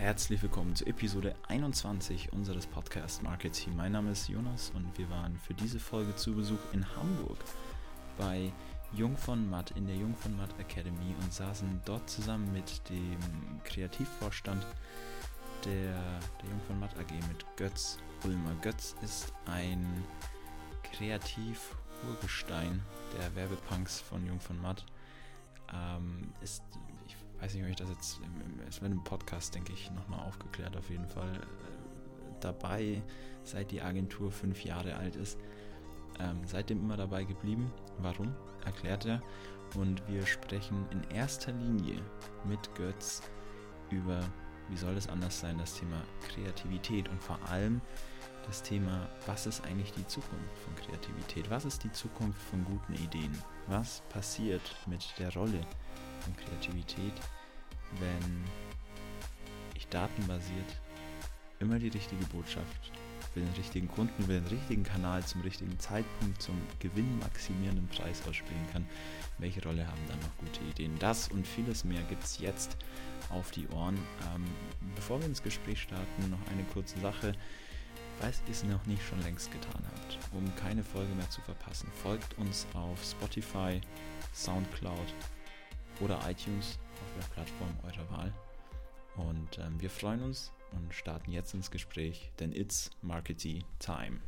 herzlich willkommen zu Episode 21 unseres Podcast Marketing. Mein Name ist Jonas und wir waren für diese Folge zu Besuch in Hamburg bei Jung von Matt in der Jung von Matt Academy und saßen dort zusammen mit dem Kreativvorstand der, der Jung von Matt AG mit Götz Ulmer. Götz ist ein Kreativ-Urgestein der Werbepunks von Jung von Matt. Ähm, ist weiß nicht, ob ich das jetzt, es wird im Podcast, denke ich, nochmal aufgeklärt auf jeden Fall, äh, dabei, seit die Agentur fünf Jahre alt ist. Ähm, seitdem immer dabei geblieben. Warum? Erklärt er. Und wir sprechen in erster Linie mit Götz über, wie soll es anders sein, das Thema Kreativität und vor allem das Thema, was ist eigentlich die Zukunft von Kreativität? Was ist die Zukunft von guten Ideen? Was passiert mit der Rolle von Kreativität, wenn ich datenbasiert immer die richtige Botschaft für den richtigen Kunden, für den richtigen Kanal zum richtigen Zeitpunkt, zum gewinnmaximierenden Preis ausspielen kann. Welche Rolle haben dann noch gute Ideen? Das und vieles mehr gibt es jetzt auf die Ohren. Ähm, bevor wir ins Gespräch starten, noch eine kurze Sache. Falls ihr es noch nicht schon längst getan habt, um keine Folge mehr zu verpassen, folgt uns auf Spotify, Soundcloud oder iTunes auf der Plattform eurer Wahl. Und ähm, wir freuen uns und starten jetzt ins Gespräch, denn it's Marketing Time.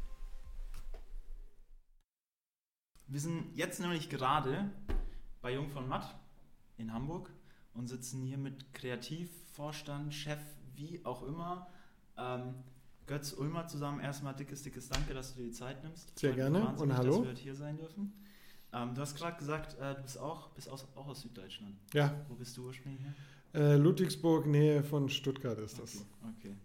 Wir sind jetzt nämlich gerade bei Jung von Matt in Hamburg und sitzen hier mit Kreativvorstand, Chef, wie auch immer, ähm, Götz Ulmer zusammen. Erstmal dickes, dickes Danke, dass du dir die Zeit nimmst. Sehr gerne und hallo. Dass wir heute hier sein dürfen. Ähm, du hast gerade gesagt, äh, du bist auch, bist aus, auch aus Süddeutschland. Ja. Wo bist du ursprünglich her? Äh, Ludwigsburg, Nähe von Stuttgart ist okay, das. Okay.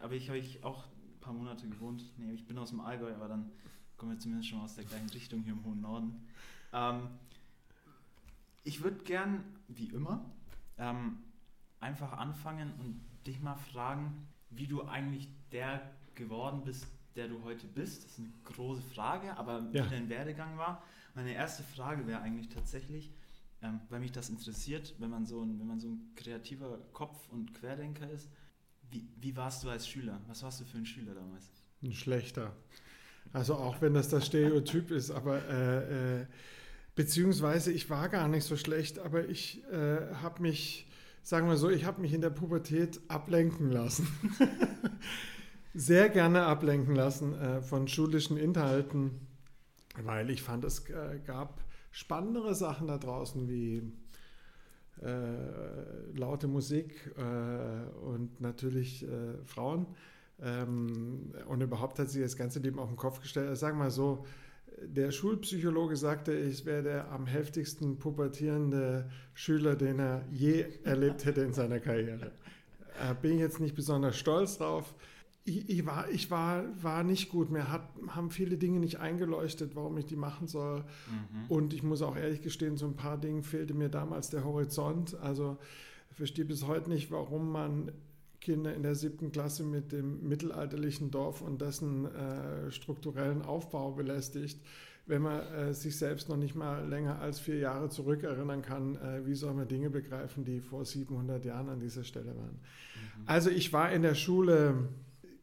Aber ich habe ich auch ein paar Monate gewohnt. Nee, ich bin aus dem Allgäu, aber dann kommen wir zumindest schon aus der gleichen Richtung hier im hohen Norden. Ähm, ich würde gern, wie immer, ähm, einfach anfangen und dich mal fragen, wie du eigentlich der geworden bist, der du heute bist. Das ist eine große Frage, aber ja. wie dein Werdegang war. Meine erste Frage wäre eigentlich tatsächlich, ähm, weil mich das interessiert, wenn man, so ein, wenn man so ein kreativer Kopf und Querdenker ist, wie, wie warst du als Schüler? Was warst du für ein Schüler damals? Ein schlechter. Also auch wenn das das Stereotyp ist, aber äh, äh, beziehungsweise ich war gar nicht so schlecht, aber ich äh, habe mich, sagen wir so, ich habe mich in der Pubertät ablenken lassen. Sehr gerne ablenken lassen äh, von schulischen Inhalten weil ich fand, es äh, gab spannendere Sachen da draußen wie äh, laute Musik äh, und natürlich äh, Frauen. Ähm, und überhaupt hat sich das ganze Leben auf den Kopf gestellt. Also sagen wir mal so, der Schulpsychologe sagte, ich wäre der am heftigsten pubertierende Schüler, den er je erlebt hätte in seiner Karriere. Äh, bin ich jetzt nicht besonders stolz drauf ich, ich, war, ich war, war nicht gut. Mir hat, haben viele Dinge nicht eingeleuchtet, warum ich die machen soll. Mhm. Und ich muss auch ehrlich gestehen, so ein paar Dingen fehlte mir damals der Horizont. Also ich verstehe bis heute nicht, warum man Kinder in der siebten Klasse mit dem mittelalterlichen Dorf und dessen äh, strukturellen Aufbau belästigt, wenn man äh, sich selbst noch nicht mal länger als vier Jahre zurückerinnern kann, äh, wie soll man Dinge begreifen, die vor 700 Jahren an dieser Stelle waren. Mhm. Also ich war in der Schule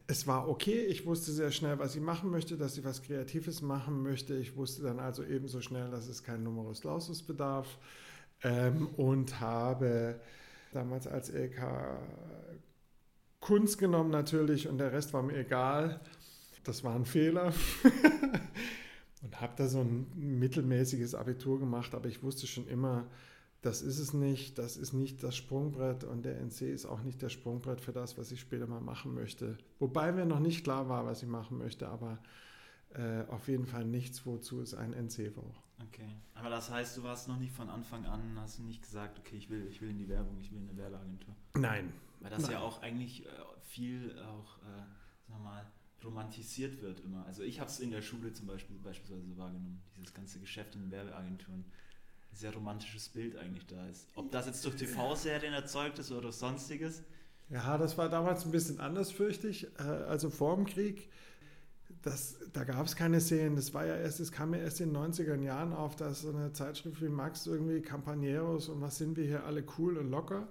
es war okay. Ich wusste sehr schnell, was ich machen möchte, dass ich was Kreatives machen möchte. Ich wusste dann also ebenso schnell, dass es kein Numerus Clausus bedarf ähm, und habe damals als LK Kunst genommen natürlich und der Rest war mir egal. Das war ein Fehler. und habe da so ein mittelmäßiges Abitur gemacht, aber ich wusste schon immer, das ist es nicht, das ist nicht das Sprungbrett und der NC ist auch nicht der Sprungbrett für das, was ich später mal machen möchte. Wobei mir noch nicht klar war, was ich machen möchte, aber äh, auf jeden Fall nichts, wozu es ein NC braucht. Okay, aber das heißt, du warst noch nicht von Anfang an, hast du nicht gesagt, okay, ich will, ich will in die Werbung, ich will in eine Werbeagentur. Nein. Weil das Nein. ja auch eigentlich äh, viel auch, äh, sagen wir mal, romantisiert wird immer. Also ich habe es in der Schule zum Beispiel beispielsweise so wahrgenommen, dieses ganze Geschäft in Werbeagenturen sehr romantisches Bild eigentlich da ist. Ob das jetzt durch TV-Serien erzeugt ist oder sonstiges. Ja, das war damals ein bisschen anders, fürchte ich. Äh, also vor dem Krieg, das, da gab es keine Serien. Das war ja erst, es kam ja erst in den 90er Jahren auf, dass so eine Zeitschrift wie Max irgendwie Campaneros und was sind wir hier alle cool und locker.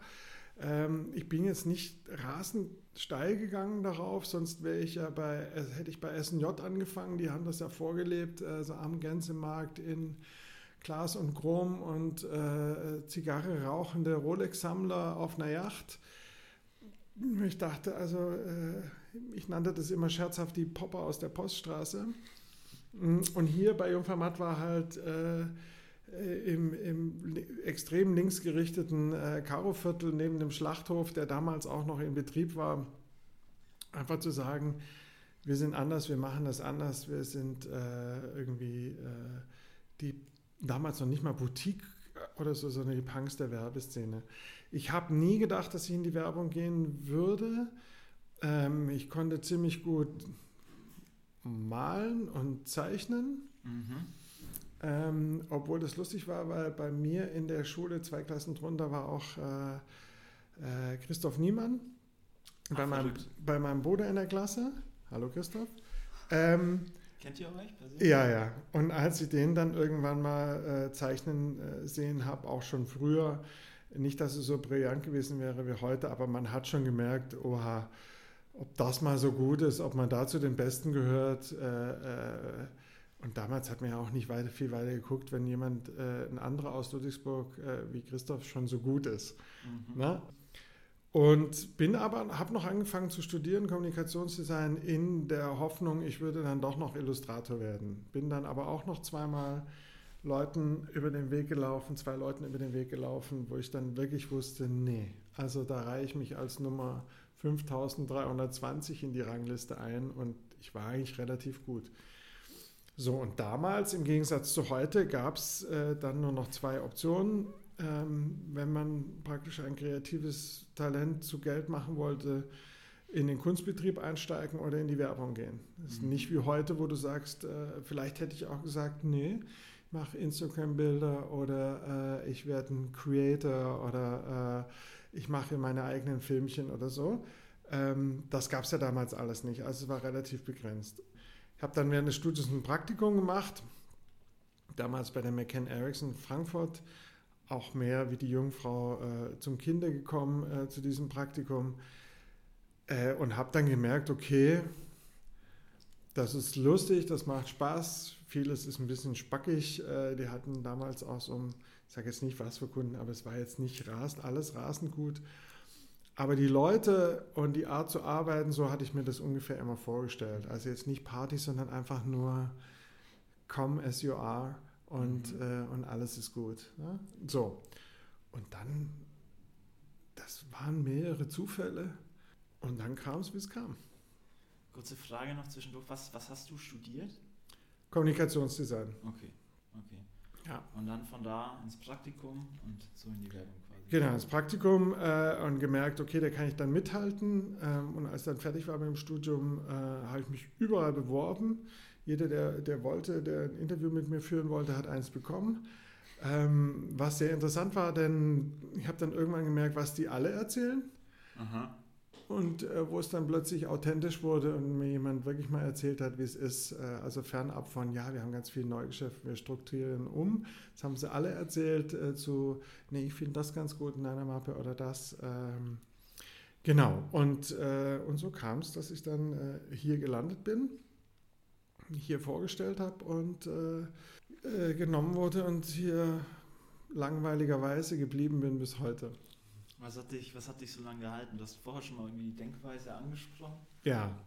Ähm, ich bin jetzt nicht rasend steil gegangen darauf, sonst wäre ich ja bei, äh, hätte ich bei SNJ angefangen, die haben das ja vorgelebt, also am Gänsemarkt in Glas und Chrom und äh, Zigarre rauchende Rolex-Sammler auf einer Yacht. Ich dachte also, äh, ich nannte das immer scherzhaft die Popper aus der Poststraße. Und hier bei Jungfermatt war halt äh, im, im, extrem linksgerichteten äh, Karoviertel neben dem Schlachthof, der damals auch noch in Betrieb war, einfach zu sagen, wir sind anders, wir machen das anders, wir sind äh, irgendwie äh, die damals noch nicht mal Boutique oder so, sondern die Punks der Werbeszene. Ich habe nie gedacht, dass ich in die Werbung gehen würde. Ähm, ich konnte ziemlich gut malen und zeichnen. Mhm. Ähm, obwohl das lustig war, weil bei mir in der Schule zwei Klassen drunter war auch äh, äh, Christoph Niemann Ach, bei, meinem, bei meinem Bruder in der Klasse. Hallo Christoph. Ähm, Kennt ihr euch? Persönlich? Ja, ja. Und als ich den dann irgendwann mal äh, zeichnen äh, sehen habe, auch schon früher, nicht, dass es so brillant gewesen wäre wie heute, aber man hat schon gemerkt, oha, ob das mal so gut ist, ob man da zu den Besten gehört. Äh, äh, und damals hat man ja auch nicht weiter, viel weiter geguckt, wenn jemand, äh, ein anderer aus Ludwigsburg äh, wie Christoph schon so gut ist. Mhm. Ne? Und bin aber, habe noch angefangen zu studieren, Kommunikationsdesign, in der Hoffnung, ich würde dann doch noch Illustrator werden. Bin dann aber auch noch zweimal Leuten über den Weg gelaufen, zwei Leuten über den Weg gelaufen, wo ich dann wirklich wusste, nee, also da reihe ich mich als Nummer 5320 in die Rangliste ein und ich war eigentlich relativ gut. So, und damals, im Gegensatz zu heute, gab es äh, dann nur noch zwei Optionen. Ähm, wenn man praktisch ein kreatives Talent zu Geld machen wollte, in den Kunstbetrieb einsteigen oder in die Werbung gehen. Das ist mhm. nicht wie heute, wo du sagst, äh, vielleicht hätte ich auch gesagt, nee, ich mache Instagram-Bilder oder äh, ich werde ein Creator oder äh, ich mache meine eigenen Filmchen oder so. Ähm, das gab es ja damals alles nicht, also es war relativ begrenzt. Ich habe dann während des Studiums ein Praktikum gemacht, damals bei der McCann Erickson Frankfurt, auch mehr wie die Jungfrau äh, zum Kinder gekommen äh, zu diesem Praktikum äh, und habe dann gemerkt, okay, das ist lustig, das macht Spaß, vieles ist ein bisschen spackig. Äh, die hatten damals auch so, ich sage jetzt nicht was für Kunden, aber es war jetzt nicht rasend, alles rasend gut. Aber die Leute und die Art zu arbeiten, so hatte ich mir das ungefähr immer vorgestellt. Also jetzt nicht Party, sondern einfach nur come as you are und, mhm. äh, und alles ist gut. Ne? So. Und dann, das waren mehrere Zufälle und dann kam es, wie es kam. Kurze Frage noch zwischendurch. Was, was hast du studiert? Kommunikationsdesign. Okay, okay. Ja. Und dann von da ins Praktikum und so in die Werbung. Genau, das Praktikum äh, und gemerkt, okay, da kann ich dann mithalten. Ähm, und als dann fertig war mit dem Studium, äh, habe ich mich überall beworben. Jeder, der, der wollte, der ein Interview mit mir führen wollte, hat eins bekommen. Ähm, was sehr interessant war, denn ich habe dann irgendwann gemerkt, was die alle erzählen. Aha. Und äh, wo es dann plötzlich authentisch wurde und mir jemand wirklich mal erzählt hat, wie es ist, äh, also fernab von, ja, wir haben ganz viel Neugeschäft, wir strukturieren um. Das haben sie alle erzählt äh, zu, nee, ich finde das ganz gut in einer Mappe oder das. Ähm, genau, und, äh, und so kam es, dass ich dann äh, hier gelandet bin, hier vorgestellt habe und äh, genommen wurde und hier langweiligerweise geblieben bin bis heute. Was hat dich, was hat dich so lange gehalten? Du hast vorher schon mal irgendwie die Denkweise angesprochen. Ja,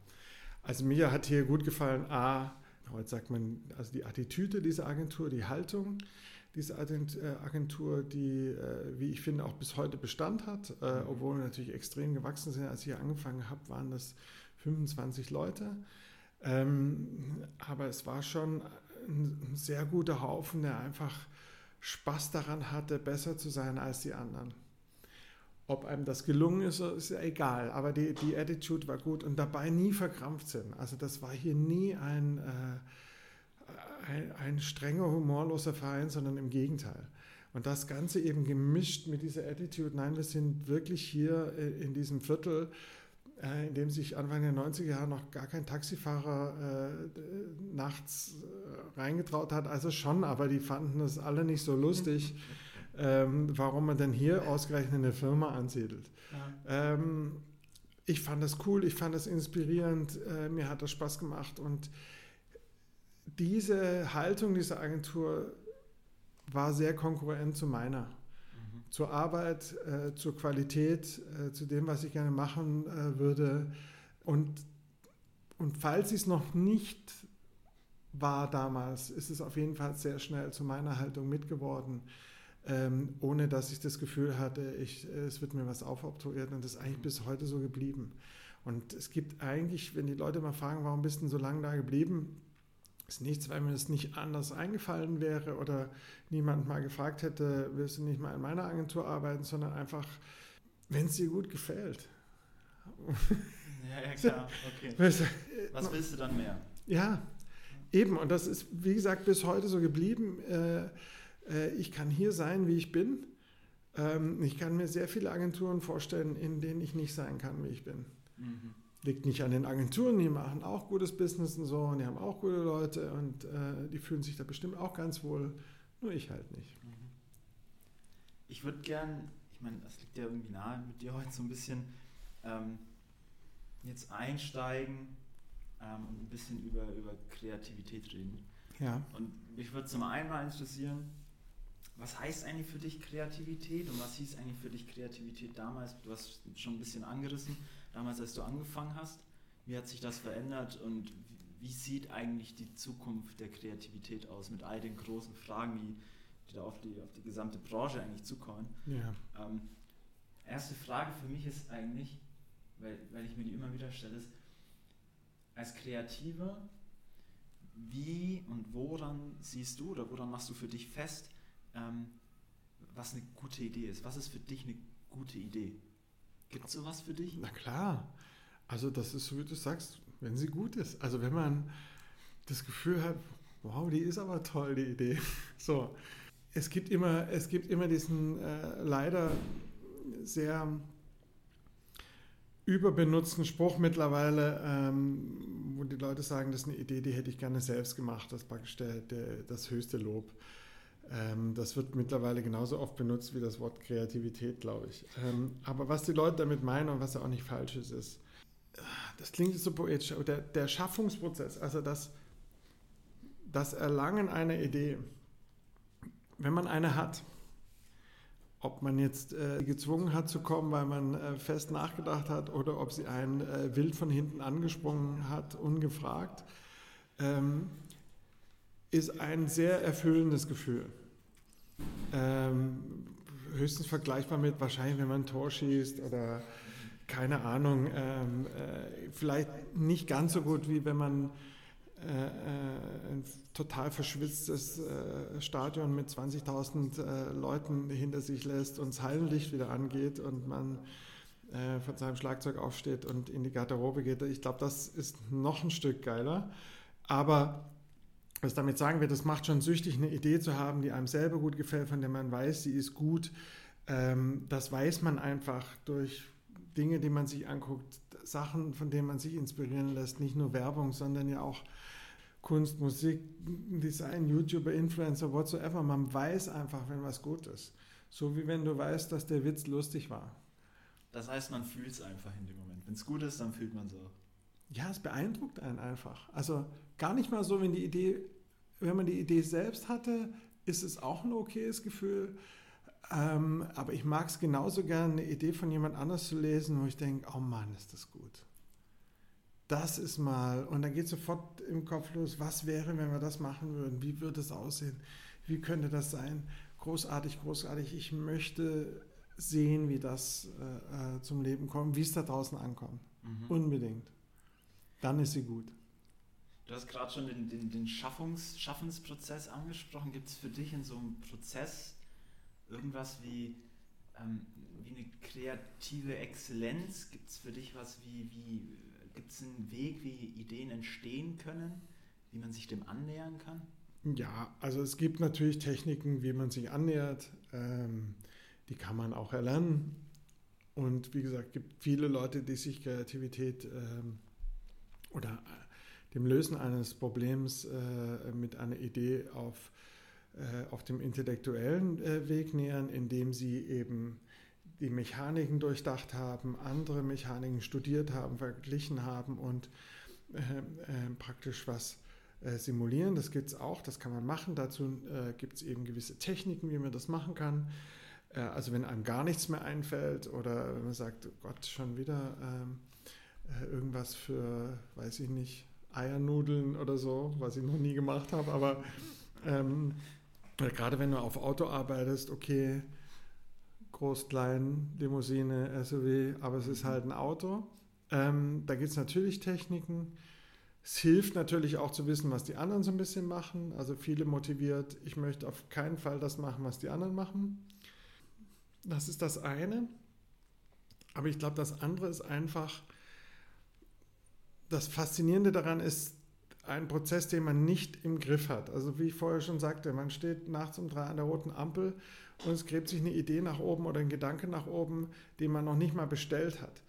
also mir hat hier gut gefallen, A, heute sagt man, also die Attitüde dieser Agentur, die Haltung dieser äh, Agentur, die, äh, wie ich finde, auch bis heute Bestand hat, äh, mhm. obwohl wir natürlich extrem gewachsen sind. Als ich hier angefangen habe, waren das 25 Leute. Ähm, aber es war schon ein sehr guter Haufen, der einfach Spaß daran hatte, besser zu sein als die anderen. Ob einem das gelungen ist, ist ja egal, aber die, die Attitude war gut und dabei nie verkrampft sind. Also das war hier nie ein, äh, ein, ein, strenger, humorloser Verein, sondern im Gegenteil. Und das Ganze eben gemischt mit dieser Attitude, nein, wir sind wirklich hier äh, in diesem Viertel, in dem sich Anfang der 90er Jahre noch gar kein Taxifahrer äh, nachts äh, reingetraut hat. Also schon, aber die fanden das alle nicht so lustig. ähm, warum man denn hier ausgerechnet eine Firma ansiedelt. Ja. Ähm, ich fand das cool, ich fand das inspirierend, äh, mir hat das Spaß gemacht und diese Haltung dieser Agentur war sehr konkurrent zu meiner. Zur Arbeit, äh, zur Qualität, äh, zu dem, was ich gerne machen äh, würde. Und, und falls es noch nicht war damals, ist es auf jeden Fall sehr schnell zu meiner Haltung mitgeworden, ähm, ohne dass ich das Gefühl hatte, ich, es wird mir was aufoktroyiert und das ist eigentlich bis heute so geblieben. Und es gibt eigentlich, wenn die Leute mal fragen, warum bist du denn so lange da geblieben, ist nichts, weil mir das nicht anders eingefallen wäre oder niemand mal gefragt hätte, willst du nicht mal in meiner Agentur arbeiten, sondern einfach, wenn es dir gut gefällt. Ja, ja, klar, okay. Was willst du dann mehr? Ja, eben. Und das ist, wie gesagt, bis heute so geblieben. Äh, äh, ich kann hier sein, wie ich bin. Ähm, ich kann mir sehr viele Agenturen vorstellen, in denen ich nicht sein kann, wie ich bin. Mhm. Liegt nicht an den Agenturen, die machen auch gutes Business und so und die haben auch gute Leute und äh, die fühlen sich da bestimmt auch ganz wohl, nur ich halt nicht. Ich würde gern, ich meine, das liegt ja irgendwie nahe mit dir heute so ein bisschen, ähm, jetzt einsteigen ähm, und ein bisschen über, über Kreativität reden. Ja. Und mich würde zum einen mal interessieren, was heißt eigentlich für dich Kreativität und was hieß eigentlich für dich Kreativität damals? Du hast schon ein bisschen angerissen, damals als du angefangen hast. Wie hat sich das verändert und wie sieht eigentlich die Zukunft der Kreativität aus mit all den großen Fragen, die, die da auf die, auf die gesamte Branche eigentlich zukommen? Ja. Ähm, erste Frage für mich ist eigentlich, weil, weil ich mir die immer wieder stelle, ist, als Kreativer, wie und woran siehst du oder woran machst du für dich fest, ähm, was eine gute Idee ist? Was ist für dich eine gute Idee? Gibt es sowas für dich? Na klar. Also das ist so, wie du sagst, wenn sie gut ist. Also wenn man das Gefühl hat, wow, die ist aber toll, die Idee. So. Es gibt immer, es gibt immer diesen äh, leider sehr überbenutzten Spruch mittlerweile, ähm, wo die Leute sagen, das ist eine Idee, die hätte ich gerne selbst gemacht. Das ist praktisch der, der, das höchste Lob. Ähm, das wird mittlerweile genauso oft benutzt wie das Wort Kreativität, glaube ich. Ähm, aber was die Leute damit meinen und was ja auch nicht falsch ist, ist, das klingt so poetisch, aber der, der Schaffungsprozess, also das, das Erlangen einer Idee, wenn man eine hat, ob man jetzt äh, gezwungen hat zu kommen, weil man äh, fest nachgedacht hat, oder ob sie einen äh, wild von hinten angesprungen hat, ungefragt, ähm, ist ein sehr erfüllendes Gefühl. Ähm, höchstens vergleichbar mit wahrscheinlich, wenn man ein Tor schießt oder keine Ahnung, ähm, äh, vielleicht nicht ganz so gut, wie wenn man äh, äh, ein total verschwitztes äh, Stadion mit 20.000 äh, Leuten hinter sich lässt und das Hallenlicht wieder angeht und man äh, von seinem Schlagzeug aufsteht und in die Garderobe geht. Ich glaube, das ist noch ein Stück geiler. Aber was damit sagen wir, das macht schon süchtig, eine Idee zu haben, die einem selber gut gefällt, von der man weiß, sie ist gut. Ähm, das weiß man einfach durch Dinge, die man sich anguckt, Sachen, von denen man sich inspirieren lässt, nicht nur Werbung, sondern ja auch Kunst, Musik, Design, YouTuber, Influencer, whatsoever. Man weiß einfach, wenn was gut ist. So wie wenn du weißt, dass der Witz lustig war. Das heißt, man fühlt es einfach in dem Moment. Wenn es gut ist, dann fühlt man es auch. Ja, es beeindruckt einen einfach. Also gar nicht mal so, wenn die Idee, wenn man die Idee selbst hatte, ist es auch ein okayes Gefühl. Ähm, aber ich mag es genauso gerne, eine Idee von jemand anders zu lesen, wo ich denke, oh Mann, ist das gut. Das ist mal, und dann geht sofort im Kopf los, was wäre, wenn wir das machen würden? Wie würde es aussehen? Wie könnte das sein? Großartig, großartig. Ich möchte sehen, wie das äh, äh zum Leben kommt, wie es da draußen ankommt. Mhm. Unbedingt. Dann ist sie gut. Du hast gerade schon den, den, den Schaffungs, Schaffensprozess angesprochen. Gibt es für dich in so einem Prozess irgendwas wie, ähm, wie eine kreative Exzellenz? Gibt es für dich was wie, wie gibt es einen Weg, wie Ideen entstehen können, wie man sich dem annähern kann? Ja, also es gibt natürlich Techniken, wie man sich annähert. Ähm, die kann man auch erlernen. Und wie gesagt, es gibt viele Leute, die sich Kreativität ähm, oder dem Lösen eines Problems äh, mit einer Idee auf äh, auf dem intellektuellen äh, Weg nähern, indem sie eben die Mechaniken durchdacht haben, andere Mechaniken studiert haben, verglichen haben und äh, äh, praktisch was äh, simulieren. Das gibt es auch, das kann man machen. Dazu gibt es eben gewisse Techniken, wie man das machen kann. Also wenn einem gar nichts mehr einfällt oder wenn man sagt, oh Gott, schon wieder ähm, äh, irgendwas für, weiß ich nicht, Eiernudeln oder so, was ich noch nie gemacht habe, aber ähm, gerade wenn du auf Auto arbeitest, okay, groß, klein, Limousine, SUV, aber es ist halt ein Auto. Ähm, da gibt es natürlich Techniken. Es hilft natürlich auch zu wissen, was die anderen so ein bisschen machen. Also viele motiviert, ich möchte auf keinen Fall das machen, was die anderen machen. Das ist das eine. Aber ich glaube, das andere ist einfach, das Faszinierende daran ist ein Prozess, den man nicht im Griff hat. Also wie ich vorher schon sagte, man steht nachts um drei an der roten Ampel und es gräbt sich eine Idee nach oben oder ein Gedanke nach oben, den man noch nicht mal bestellt hat.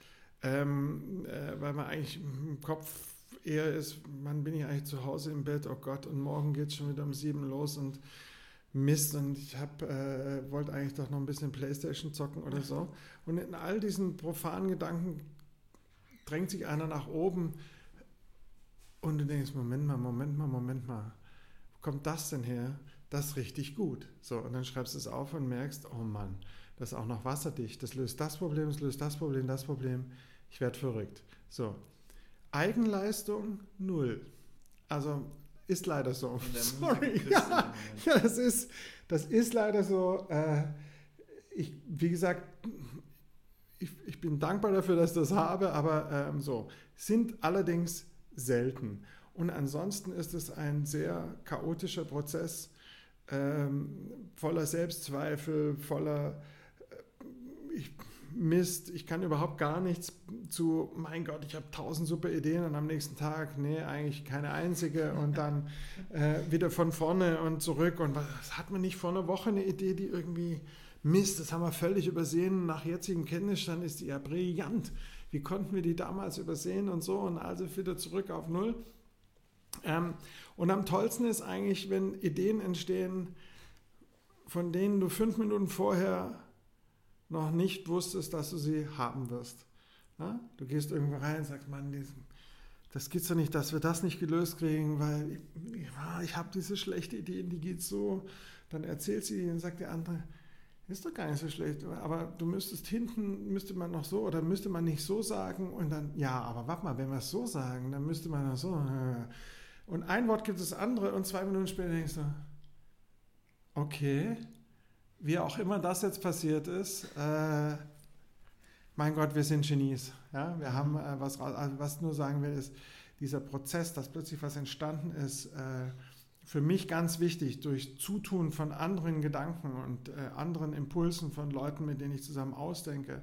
Ähm, äh, weil man eigentlich im Kopf eher ist, wann bin ich eigentlich zu Hause im Bett, oh Gott, und morgen geht es schon wieder um sieben los und Mist und ich äh, wollte eigentlich doch noch ein bisschen Playstation zocken oder so. Und in all diesen profanen Gedanken drängt sich einer nach oben und du denkst, Moment mal, Moment mal, Moment mal, wo kommt das denn her? Das ist richtig gut. So, und dann schreibst du es auf und merkst, oh Mann, das ist auch noch wasserdicht, das löst das Problem, das löst das Problem, das Problem. Ich werde verrückt. So, Eigenleistung null. Also ist leider so. Sorry. Ja, ja, das, ist, das ist leider so. Äh, ich, wie gesagt, ich, ich, bin dankbar dafür, dass ich das habe, aber ähm, so. Sind allerdings selten. Und ansonsten ist es ein sehr chaotischer Prozess, ähm, voller Selbstzweifel, voller äh, ich, Mist, ich kann überhaupt gar nichts zu, mein Gott, ich habe tausend super Ideen und am nächsten Tag, nee, eigentlich keine einzige und dann äh, wieder von vorne und zurück und was hat man nicht vor einer Woche eine Idee, die irgendwie Mist, das haben wir völlig übersehen, nach jetzigem Kenntnisstand ist die ja brillant. Wie konnten wir die damals übersehen und so und also wieder zurück auf Null. Ähm, und am tollsten ist eigentlich, wenn Ideen entstehen, von denen du fünf Minuten vorher noch nicht wusstest, dass du sie haben wirst. Ja? Du gehst irgendwo rein und sagst, Mann, das geht doch nicht, dass wir das nicht gelöst kriegen, weil ich, ich habe diese schlechte Idee, die geht so. Dann erzählt sie und sagt der andere, ist doch gar nicht so schlecht, aber du müsstest hinten, müsste man noch so oder müsste man nicht so sagen und dann, ja, aber warte mal, wenn wir es so sagen, dann müsste man noch so. Und ein Wort gibt es andere und zwei Minuten später denkst du, okay, wie auch immer das jetzt passiert ist, äh, mein Gott, wir sind Genies. Ja? Wir haben äh, was Also was nur sagen will, ist, dieser Prozess, dass plötzlich was entstanden ist, äh, für mich ganz wichtig, durch Zutun von anderen Gedanken und äh, anderen Impulsen von Leuten, mit denen ich zusammen ausdenke,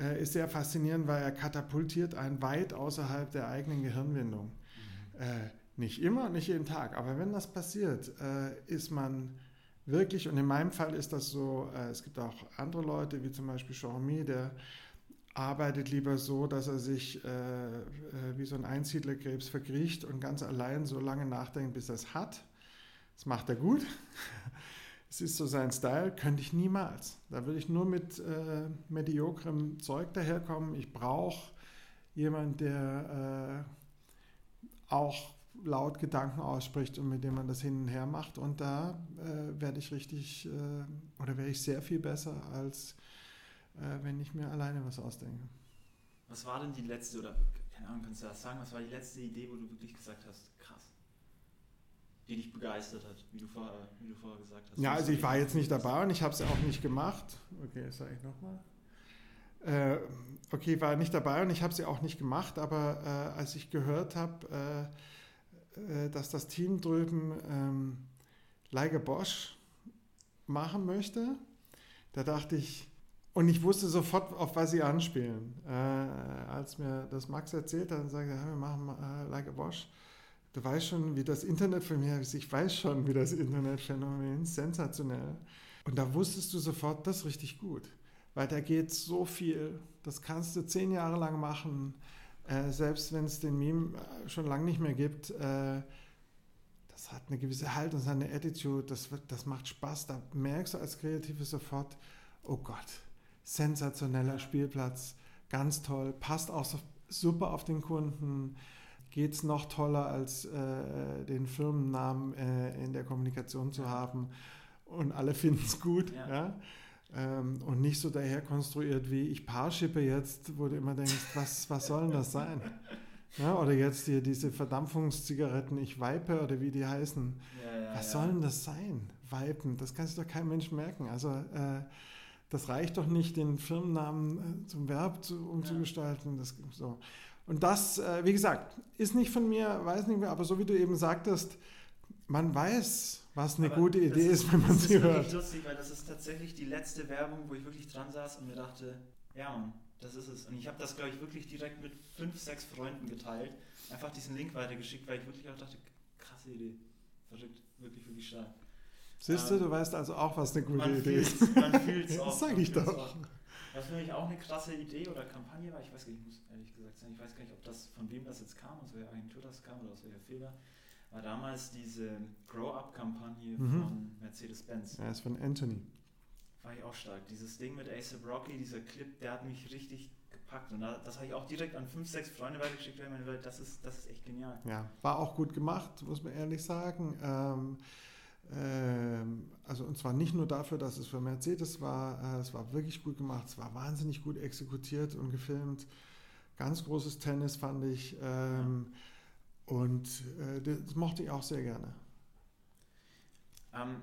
äh, ist sehr faszinierend, weil er katapultiert einen weit außerhalb der eigenen Gehirnwindung. Mhm. Äh, nicht immer, nicht jeden Tag, aber wenn das passiert, ist man wirklich, und in meinem Fall ist das so, äh, es gibt auch andere Leute, wie zum Beispiel Jean der arbeitet lieber so, dass er sich äh, äh, wie so ein Einsiedlerkrebs verkriecht und ganz allein so lange nachdenkt, bis er es hat. Das macht er gut. Es ist so sein Style, könnte ich niemals. Da würde ich nur mit äh, mediokrem Zeug daherkommen. Ich brauche jemanden, der äh, auch laut Gedanken ausspricht und mit dem man das hin und her macht. Und da äh, werde ich richtig äh, oder werde ich sehr viel besser, als äh, wenn ich mir alleine was ausdenke. Was war denn die letzte, oder keine Ahnung, kannst du das sagen, was war die letzte Idee, wo du wirklich gesagt hast, krass, die dich begeistert hat, wie du, vor, wie du vorher gesagt hast? Ja, also ich war jetzt nicht dabei und ich habe es auch nicht gemacht. Okay, das sage ich nochmal. Äh, okay, war nicht dabei und ich habe sie auch nicht gemacht, aber äh, als ich gehört habe, äh, äh, dass das Team drüben ähm, Leige Bosch machen möchte. Da dachte ich, und ich wusste sofort, auf was sie anspielen. Äh, als mir das Max erzählt hat, sagte er, wir machen äh, Leige Bosch. Du weißt schon, wie das Internet für mich ist. Ich weiß schon, wie das Internetphänomen ist. Sensationell. Und da wusstest du sofort, das ist richtig gut. Weil da geht so viel. Das kannst du zehn Jahre lang machen. Äh, selbst wenn es den Meme äh, schon lange nicht mehr gibt, äh, das das hat eine gewisse Haltung, das hat eine Attitude, das, das macht Spaß. Da merkst du als Kreative sofort, oh Gott, sensationeller Spielplatz, ganz toll, passt auch so super auf den Kunden, geht es noch toller, als äh, den Firmennamen äh, in der Kommunikation zu haben und alle finden es gut. Ja. ja? Ähm, und nicht so daher konstruiert wie ich Paarschippe jetzt, wo du immer denkst, was, was soll denn das sein? Ja, oder jetzt hier diese Verdampfungszigaretten, ich weipe oder wie die heißen. Ja, was soll denn das sein? Weipen, das kann sich doch kein Mensch merken. Also äh, das reicht doch nicht, den Firmennamen äh, zum Verb zu, umzugestalten. Das, so. Und das, äh, wie gesagt, ist nicht von mir, weiß nicht mehr, aber so wie du eben sagtest, man weiß, was eine aber gute Idee ist, ist, wenn man sie hört. Das ist lustig, weil das ist tatsächlich die letzte Werbung, wo ich wirklich dran saß und mir dachte, ja Mann, das ist es. Und ich habe das, glaube ich, wirklich direkt mit fünf, sechs Freunden geteilt. Einfach diesen Link weitergeschickt, weil ich wirklich auch dachte, krasse Idee. Verrückt, wirklich, wirklich stark. Siehst du, ähm, du weißt also auch, was eine gute Idee ist. Man fühlt es auch. Das sage ich doch. Auch. Was für mich auch eine krasse Idee oder Kampagne war, ich weiß gar nicht, ich muss ehrlich gesagt sagen, ich weiß gar nicht, ob das von wem das jetzt kam, aus welcher Agentur das kam oder aus welcher Fehler, war damals diese Grow-Up-Kampagne mhm. von Mercedes-Benz. Ja, ist von Anthony. War ich auch stark. Dieses Ding mit ASAP Rocky, dieser Clip, der hat mich richtig gepackt. Und das habe ich auch direkt an fünf, sechs Freunde weitergeschickt, weil ich meine, das ist, das ist echt genial. Ja, war auch gut gemacht, muss man ehrlich sagen. Ähm, ähm, also und zwar nicht nur dafür, dass es für Mercedes war, äh, es war wirklich gut gemacht, es war wahnsinnig gut exekutiert und gefilmt. Ganz großes Tennis fand ich. Ähm. Und äh, das mochte ich auch sehr gerne. Ähm,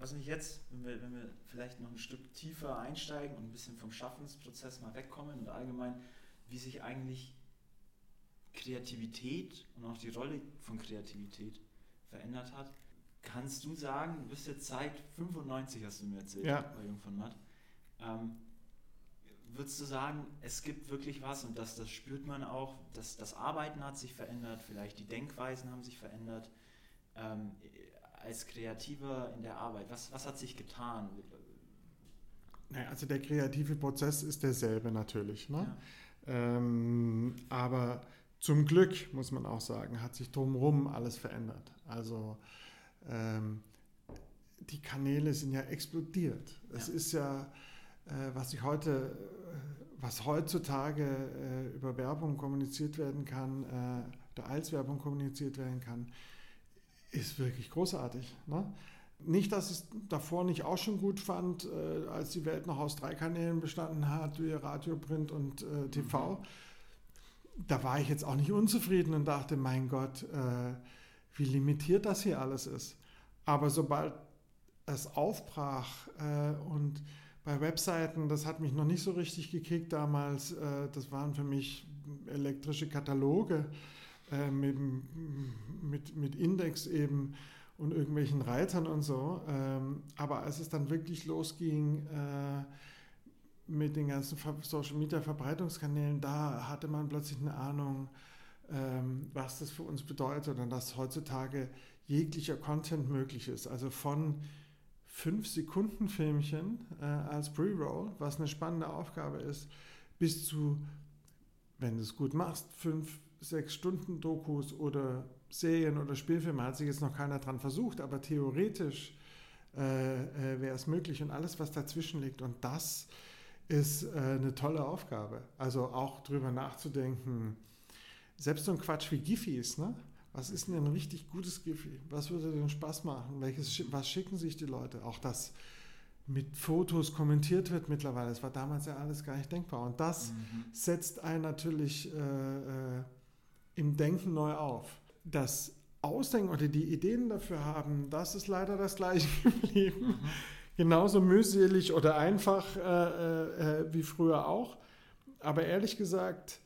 was mich jetzt, wenn wir, wenn wir vielleicht noch ein Stück tiefer einsteigen und ein bisschen vom Schaffensprozess mal wegkommen und allgemein, wie sich eigentlich Kreativität und auch die Rolle von Kreativität verändert hat. Kannst du sagen, du bist jetzt seit 95, hast du mir erzählt, ja. bei Jung von Matt. Ähm, würdest du sagen, es gibt wirklich was und das, das spürt man auch, dass das Arbeiten hat sich verändert, vielleicht die Denkweisen haben sich verändert. Ähm, als Kreativer in der Arbeit, was, was hat sich getan? Also der kreative Prozess ist derselbe natürlich. Ne? Ja. Ähm, aber zum Glück, muss man auch sagen, hat sich drumherum alles verändert. Also ähm, die Kanäle sind ja explodiert. Es ja. ist ja, äh, was ich heute, was heutzutage äh, über Werbung kommuniziert werden kann, äh, oder als Werbung kommuniziert werden kann, ist wirklich großartig. Ne? Nicht, dass ich es davor nicht auch schon gut fand, äh, als die Welt noch aus drei Kanälen bestanden hat, wie Radio, Print und äh, TV. Mhm. Da war ich jetzt auch nicht unzufrieden und dachte, mein Gott, äh, wie limitiert das hier alles ist. Aber sobald es aufbrach äh, und bei Webseiten, das hat mich noch nicht so richtig gekickt damals, äh, das waren für mich elektrische Kataloge äh, mit, mit, mit Index eben und irgendwelchen Reitern und so. Ähm, aber als es dann wirklich losging äh, mit den ganzen Social Media Verbreitungskanälen, da hatte man plötzlich eine Ahnung, was das für uns bedeutet und dass heutzutage jeglicher Content möglich ist. Also von 5-Sekunden-Filmchen äh, als Pre-Roll, was eine spannende Aufgabe ist, bis zu, wenn du es gut machst, 5, 6 Stunden Dokus oder Serien oder Spielfilme hat sich jetzt noch keiner dran versucht, aber theoretisch äh, äh, wäre es möglich und alles, was dazwischen liegt. Und das ist äh, eine tolle Aufgabe. Also auch drüber nachzudenken. Selbst so ein Quatsch wie Giffys, ne? Was ist denn ein richtig gutes Giphy? Was würde denn Spaß machen? Welches, was schicken sich die Leute? Auch das mit Fotos kommentiert wird mittlerweile. Das war damals ja alles gar nicht denkbar. Und das mhm. setzt einen natürlich äh, äh, im Denken neu auf. Das Ausdenken oder die Ideen dafür haben, das ist leider das gleiche geblieben. Mhm. Genauso mühselig oder einfach äh, äh, äh, wie früher auch. Aber ehrlich gesagt,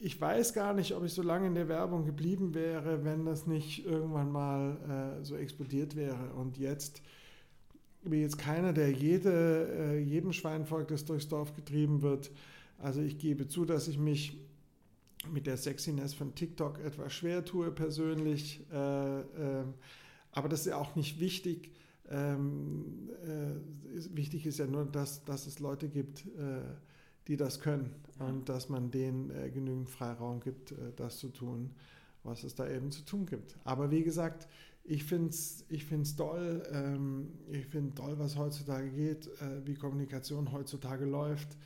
ich weiß gar nicht, ob ich so lange in der Werbung geblieben wäre, wenn das nicht irgendwann mal äh, so explodiert wäre. Und jetzt bin jetzt keiner, der jede, äh, jedem Schwein folgt, das durchs Dorf getrieben wird. Also ich gebe zu, dass ich mich mit der Sexiness von TikTok etwas schwer tue persönlich. Äh, äh, aber das ist ja auch nicht wichtig. Ähm, äh, wichtig ist ja nur, dass, dass es Leute gibt, äh, die das können ja. und dass man denen äh, genügend Freiraum gibt, äh, das zu tun, was es da eben zu tun gibt. Aber wie gesagt, ich finde es ich find's toll, ähm, ich finde toll, was heutzutage geht, äh, wie Kommunikation heutzutage läuft.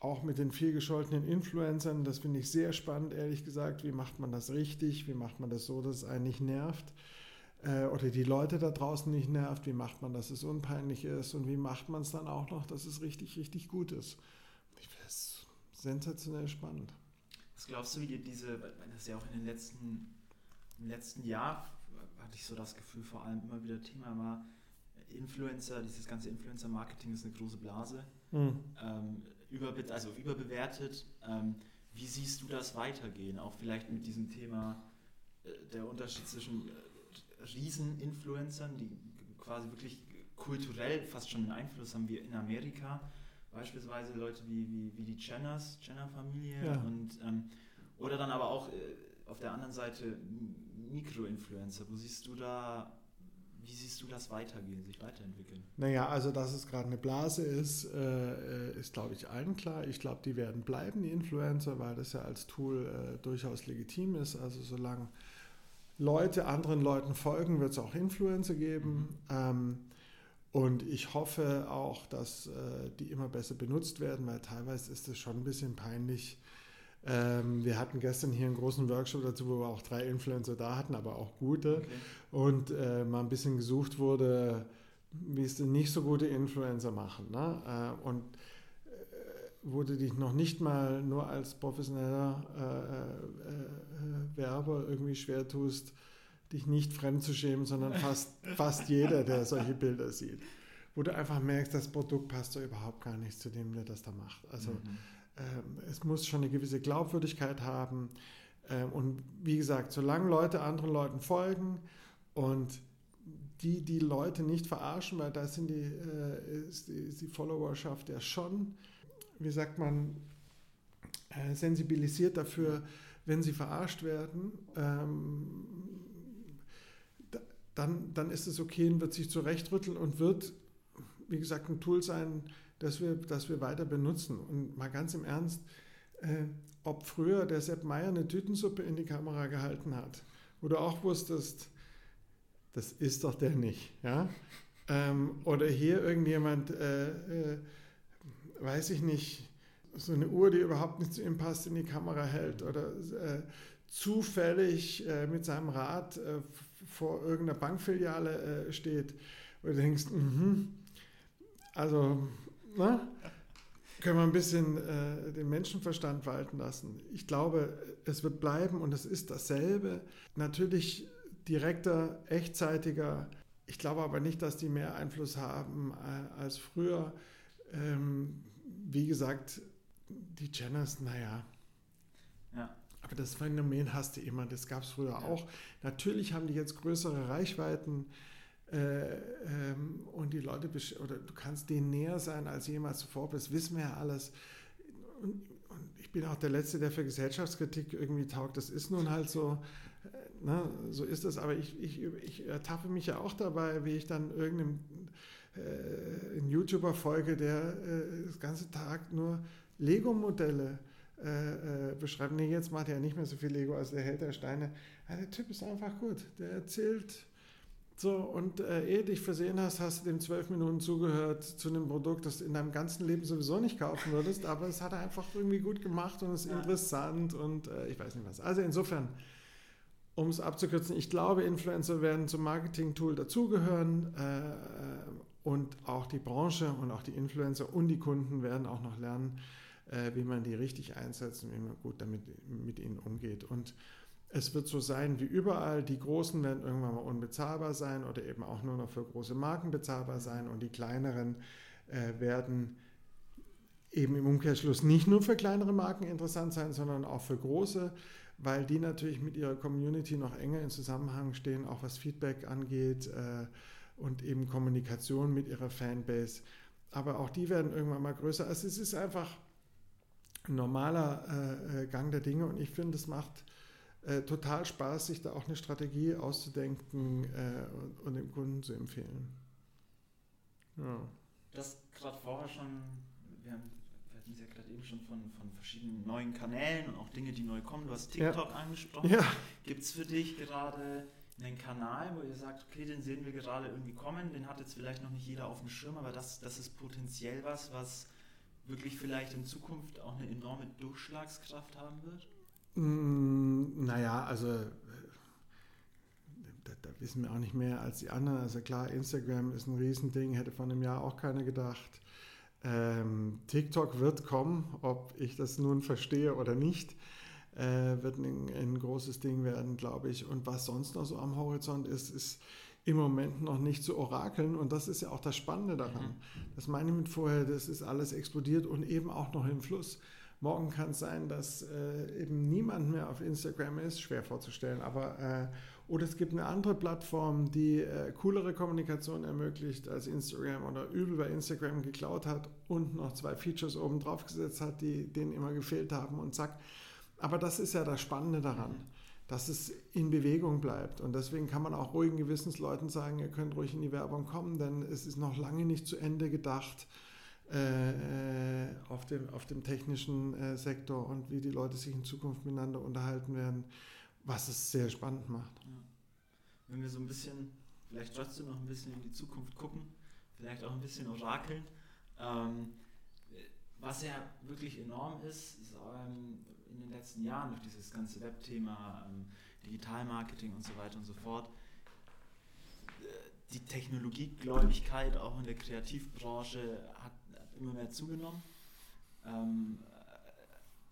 Auch mit den viel gescholtenen Influencern, das finde ich sehr spannend, ehrlich gesagt. Wie macht man das richtig? Wie macht man das so, dass es einen nicht nervt? Äh, oder die Leute da draußen nicht nervt? Wie macht man, dass es unpeinlich ist? Und wie macht man es dann auch noch, dass es richtig, richtig gut ist? Ich finde es sensationell spannend. Was glaubst du, wie dir diese, das ist ja auch in den letzten, im letzten Jahr hatte ich so das Gefühl, vor allem immer wieder Thema war, Influencer, dieses ganze Influencer-Marketing ist eine große Blase, mhm. ähm, überbe also überbewertet. Ähm, wie siehst du das weitergehen? Auch vielleicht mit diesem Thema äh, der Unterschied zwischen äh, Riesen-Influencern, die quasi wirklich kulturell fast schon einen Einfluss haben, wie in Amerika, beispielsweise Leute wie, wie, wie die Jenners, Jenner-Familie ja. und ähm, oder dann aber auch äh, auf der anderen Seite Mikroinfluencer. Wo siehst du da, wie siehst du das weitergehen, sich weiterentwickeln? Naja, also dass es gerade eine Blase ist, äh, ist glaube ich allen klar. Ich glaube, die werden bleiben, die Influencer, weil das ja als Tool äh, durchaus legitim ist. Also solange Leute anderen Leuten folgen, wird es auch Influencer geben. Mhm. Ähm, und ich hoffe auch, dass äh, die immer besser benutzt werden, weil teilweise ist es schon ein bisschen peinlich, ähm, wir hatten gestern hier einen großen Workshop dazu, wo wir auch drei Influencer da hatten, aber auch gute. Okay. Und äh, mal ein bisschen gesucht wurde, wie es denn nicht so gute Influencer machen. Ne? Äh, und äh, wo du dich noch nicht mal nur als professioneller äh, äh, Werber irgendwie schwer tust, dich nicht fremd zu schämen, sondern fast, fast jeder, der solche Bilder sieht. Wo du einfach merkst, das Produkt passt doch überhaupt gar nicht zu dem, der das da macht. Also mhm ähm, es muss schon eine gewisse Glaubwürdigkeit haben. Ähm, und wie gesagt, solange Leute anderen Leuten folgen und die die Leute nicht verarschen, weil da sind die, äh, ist, die, ist die Followerschaft ja schon, wie sagt man, äh, sensibilisiert dafür, wenn sie verarscht werden, ähm, dann, dann ist es okay und wird sich zurechtrütteln und wird, wie gesagt, ein Tool sein, das wir, das wir weiter benutzen. Und mal ganz im Ernst, äh, ob früher der Sepp Meier eine Tütensuppe in die Kamera gehalten hat, wo du auch wusstest, das ist doch der nicht. Ja? Ähm, oder hier irgendjemand, äh, äh, weiß ich nicht, so eine Uhr, die überhaupt nicht zu ihm passt, in die Kamera hält oder äh, zufällig äh, mit seinem Rad äh, vor irgendeiner Bankfiliale steht, wo du denkst, mh, also na, können wir ein bisschen äh, den Menschenverstand walten lassen. Ich glaube, es wird bleiben und es ist dasselbe. Natürlich direkter, echtzeitiger. Ich glaube aber nicht, dass die mehr Einfluss haben äh, als früher. Ähm, wie gesagt, die Jenners, naja. Aber das Phänomen hast du immer, das gab es früher ja. auch. Natürlich haben die jetzt größere Reichweiten. Äh, ähm, und die Leute, oder du kannst denen näher sein als jemals zuvor, das wissen wir ja alles. Und, und, ich bin auch der Letzte, der für Gesellschaftskritik irgendwie taugt. Das ist nun halt so, äh, ne, so ist das. Aber ich, ich, ich ertappe mich ja auch dabei, wie ich dann irgendeinem äh, YouTuber folge, der äh, das ganze Tag nur Lego-Modelle äh, äh, beschreibt. Nee, jetzt macht er ja nicht mehr so viel Lego als der Held der Steine. Ja, der Typ ist einfach gut. Der erzählt so, und äh, ehe dich versehen hast, hast du dem zwölf Minuten zugehört zu einem Produkt, das du in deinem ganzen Leben sowieso nicht kaufen würdest, aber es hat er einfach irgendwie gut gemacht und ist ja. interessant und äh, ich weiß nicht was. Also insofern, um es abzukürzen, ich glaube, Influencer werden zum Marketing-Tool dazugehören äh, und auch die Branche und auch die Influencer und die Kunden werden auch noch lernen, äh, wie man die richtig einsetzt und wie man gut damit mit ihnen umgeht. Und es wird so sein wie überall, die Großen werden irgendwann mal unbezahlbar sein oder eben auch nur noch für große Marken bezahlbar sein und die kleineren äh, werden eben im Umkehrschluss nicht nur für kleinere Marken interessant sein, sondern auch für große, weil die natürlich mit ihrer Community noch enger in Zusammenhang stehen, auch was Feedback angeht äh, und eben Kommunikation mit ihrer Fanbase. Aber auch die werden irgendwann mal größer. Also es ist einfach ein normaler äh, äh Gang der Dinge und ich finde, es macht äh, total Spaß, sich da auch eine Strategie auszudenken äh, und, und, dem Kunden zu empfehlen. Ja. Das gerade vorher schon, wir, haben, wir hatten es ja gerade eben schon von, von verschiedenen neuen Kanälen und auch Dinge, die neu kommen. Du hast TikTok ja. angesprochen. Ja. Gibt es für dich gerade einen Kanal, wo ihr sagt, okay, den sehen wir gerade irgendwie kommen, den hat jetzt vielleicht noch nicht jeder auf dem Schirm, aber das, das ist potenziell was, was wirklich vielleicht in Zukunft auch eine enorme Durchschlagskraft haben wird? Mm, naja, also äh, da, da, wissen wir auch nicht mehr als die anderen. Also klar, Instagram ist ein Riesending, hätte vor einem Jahr auch keiner gedacht. Ähm, TikTok wird kommen, ob ich das nun verstehe oder nicht, äh, wird ein, ein, großes Ding werden, glaube ich. Und was sonst noch so am Horizont ist, ist im Moment noch nicht zu orakeln. Und das ist ja auch das Spannende daran. Mhm. Das meine ich mit vorher, das ist alles explodiert und eben auch noch im Fluss. Morgen kann es sein, dass äh, eben niemand mehr auf Instagram ist, schwer vorzustellen, aber äh, oder es gibt eine andere Plattform, die äh, coolere Kommunikation ermöglicht als Instagram oder übel bei Instagram geklaut hat und noch zwei Features oben drauf gesetzt hat, die denen immer gefehlt haben und zack. Aber das ist ja das Spannende daran, dass es in Bewegung bleibt. Und deswegen kann man auch ruhigen Gewissens Leuten sagen, ihr könnt ruhig in die Werbung kommen, denn es ist noch lange nicht zu Ende gedacht äh, auf, dem, auf dem technischen äh, Sektor und wie die Leute sich in Zukunft miteinander unterhalten werden was es sehr spannend macht. Ja. Wenn wir so ein bisschen, vielleicht trotzdem noch ein bisschen in die Zukunft gucken, vielleicht auch ein bisschen orakeln, ähm, was ja wirklich enorm ist, ist ähm, in den letzten Jahren durch dieses ganze Webthema, ähm, Digitalmarketing und so weiter und so fort, äh, die Technologiegläubigkeit auch in der Kreativbranche hat, immer mehr zugenommen. Ähm,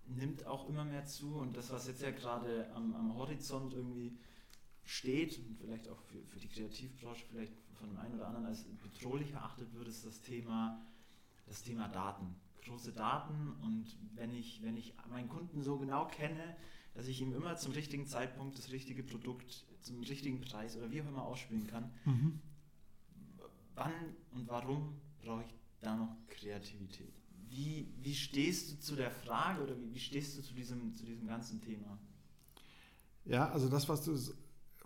nimmt auch immer mehr zu und das, was jetzt ja gerade am, am Horizont irgendwie steht und vielleicht auch für, für die Kreativbranche vielleicht von dem einen oder anderen als bedrohlich erachtet wird, ist das Thema, das Thema Daten. Große Daten und wenn ich, wenn ich meinen Kunden so genau kenne, dass ich ihm immer zum richtigen Zeitpunkt das richtige Produkt zum richtigen Preis oder wie auch immer ausspielen kann, mhm. wann und warum brauche ich da noch Kreativität? Wie, wie stehst du zu der Frage oder wie, wie stehst du zu diesem, zu diesem ganzen Thema? Ja, also das, was du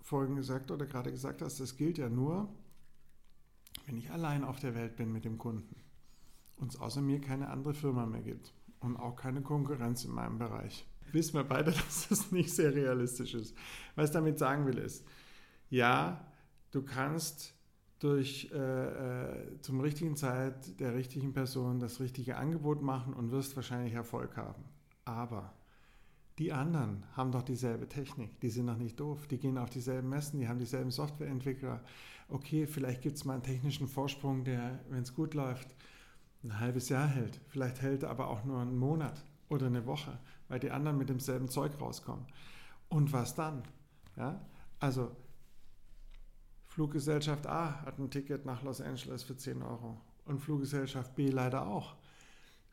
vorhin gesagt oder gerade gesagt hast, das gilt ja nur, wenn ich allein auf der Welt bin mit dem Kunden und es außer mir keine andere Firma mehr gibt und auch keine Konkurrenz in meinem Bereich. Wissen wir beide, dass das nicht sehr realistisch ist. Was ich damit sagen will ist, ja, du kannst durch äh, äh, zum richtigen Zeit der richtigen Person das richtige Angebot machen und wirst wahrscheinlich Erfolg haben. Aber die anderen haben doch dieselbe Technik, die sind noch nicht doof, die gehen auf dieselben Messen, die haben dieselben Softwareentwickler. Okay, vielleicht gibt es mal einen technischen Vorsprung, der, wenn es gut läuft, ein halbes Jahr hält. Vielleicht hält er aber auch nur einen Monat oder eine Woche, weil die anderen mit demselben Zeug rauskommen. Und was dann? Ja? Also Fluggesellschaft A hat ein Ticket nach Los Angeles für 10 Euro und Fluggesellschaft B leider auch.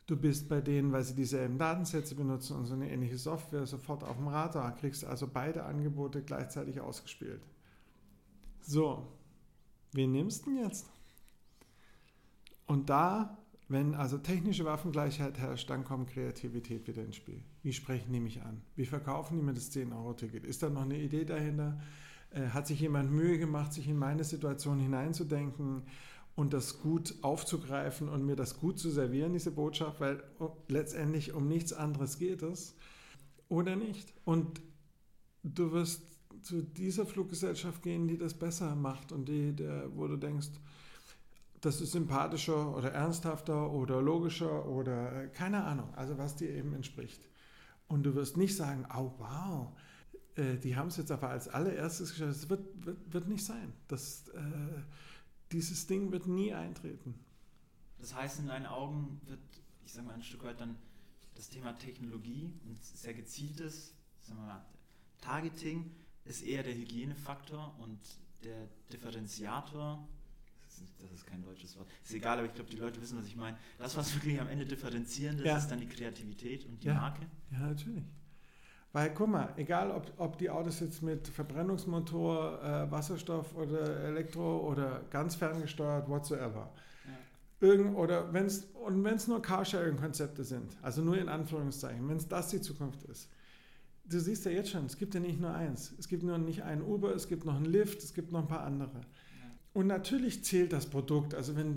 Du bist bei denen, weil sie dieselben Datensätze benutzen und so eine ähnliche Software sofort auf dem Radar, kriegst also beide Angebote gleichzeitig ausgespielt. So, wen nimmst du denn jetzt? Und da, wenn also technische Waffengleichheit herrscht, dann kommt Kreativität wieder ins Spiel. Wie sprechen die mich an? Wie verkaufen die mir das 10-Euro-Ticket? Ist da noch eine Idee dahinter? Äh, hat sich jemand Mühe gemacht, sich in meine Situation hineinzudenken und das gut aufzugreifen und mir das gut zu servieren, diese Botschaft, weil letztendlich um nichts anderes geht es oder nicht. Und du wirst zu dieser Fluggesellschaft gehen, die das besser macht und die, der, wo du denkst, das ist sympathischer oder ernsthafter oder logischer oder äh, keine Ahnung, also was dir eben entspricht. Und du wirst nicht sagen, oh wow, äh, die haben es jetzt aber als allererstes geschafft. Das wird, wird, wird nicht sein. Das, äh, dieses Ding wird nie eintreten. Das heißt, in deinen Augen wird, ich sage mal, ein Stück weit dann das Thema Technologie und sehr gezieltes sagen wir mal, Targeting ist eher der Hygienefaktor und der Differenziator. Das ist, das kein deutsches Wort. Ist egal, aber ich glaube, die Leute wissen, was ich meine. Das, was wirklich am Ende differenzierend ist, ja. ist dann die Kreativität und die ja. Marke. Ja, natürlich. Weil, guck mal, egal ob, ob die Autos jetzt mit Verbrennungsmotor, äh, Wasserstoff oder Elektro oder ganz ferngesteuert, whatsoever. Ja. Irgend, oder wenn's, und wenn es nur Carsharing-Konzepte sind, also nur in Anführungszeichen, wenn es das die Zukunft ist. Du siehst ja jetzt schon, es gibt ja nicht nur eins. Es gibt nur nicht einen Uber, es gibt noch einen Lift, es gibt noch ein paar andere. Und natürlich zählt das Produkt. Also wenn